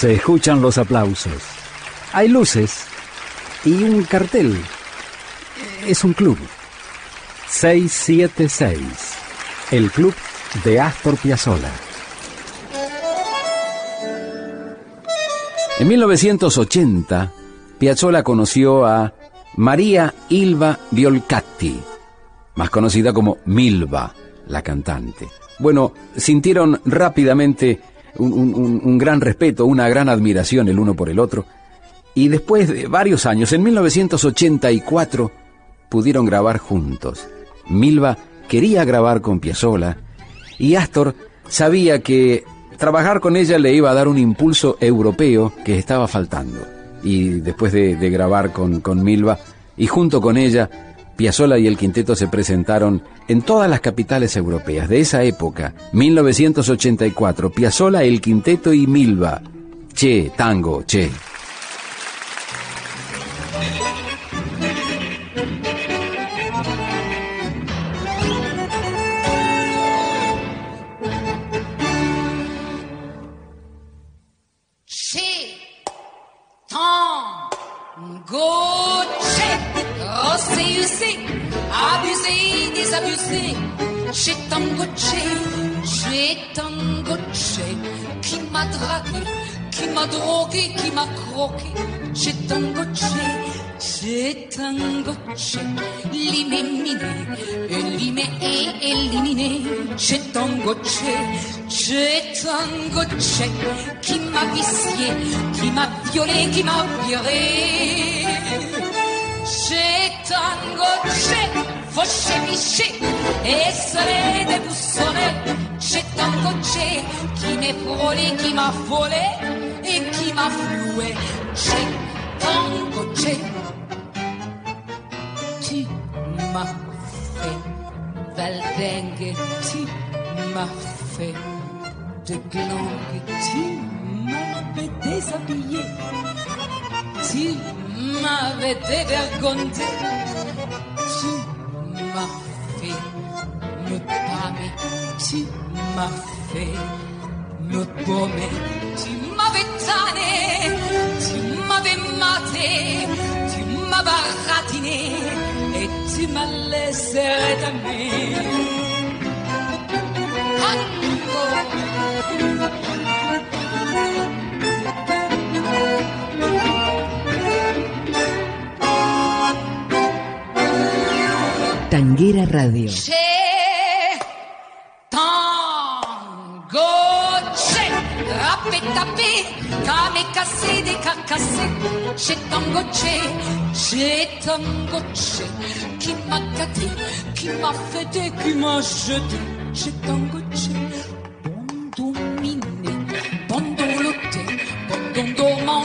Se escuchan los aplausos. Hay luces y un cartel. Es un club. 676. El club de Astor Piazzolla. En 1980, Piazzolla conoció a María Ilva Violcatti, más conocida como Milva, la cantante. Bueno, sintieron rápidamente un, gran respeto, una gran admiración el uno por el otro, y después de varios años, en 1984, pudieron grabar juntos. Milva quería grabar con Piazzolla y Astor sabía que trabajar con ella le iba a dar un impulso europeo que estaba faltando. Y después de, grabar con, con Milva y junto con ella, Piazzolla y el quinteto se presentaron en todas las capitales europeas de esa época, 1984. Piazzolla, el quinteto y Milva. Che, tango, che. J'ai tango j'ai tango qui m'a dragué, qui m'a drogué, qui m'a croqué. J'ai tango j'ai tango l'ime miné, l'ime est éliminé. J'ai tango j'ai tango qui m'a vicié, qui m'a violé, qui m'a viré. J'ai tango c'è, foscevi c'è, e sarete bussole, c'è tango c'è, chi ne vuole, chi ma vuole e chi ma flue, c'è tango c'è, ti ma fe, valdengue, ti ma fe, de glangue, ti ma pe déshabiller, ti ma m'avais dévergondé tu m'as fait me pâmer, tu m'as fait me baumer, tu m'avais tanné, tu m'avais maté, tu m'as baratiné et tu m'as laissé rétamer. Tanguera Radio. Che, tango, che, rappe tappé, kame cassé, des cacassé. Che tango, che, che tango, che, qui m'a gâté, qui m'a fêté, qui m'a jeté. Che tango, che, bon dominé, bon doloté, bon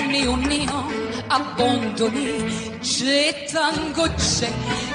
néant, abandonné. Che tango, che,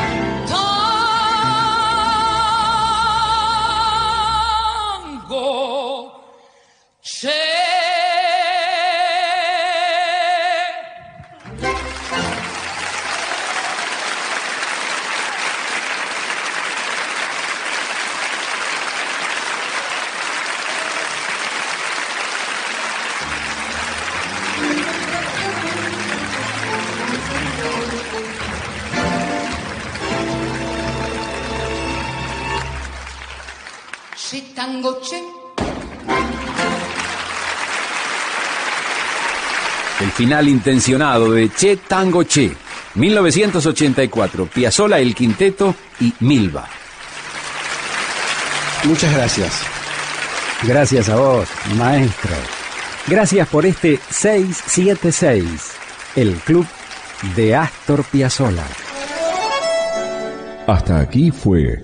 El final intencionado de Che Tango Che, 1984, Piazzola El Quinteto y Milva. Muchas gracias. Gracias a vos, maestro. Gracias por este 676, el club de Astor Piazzolla. Hasta aquí fue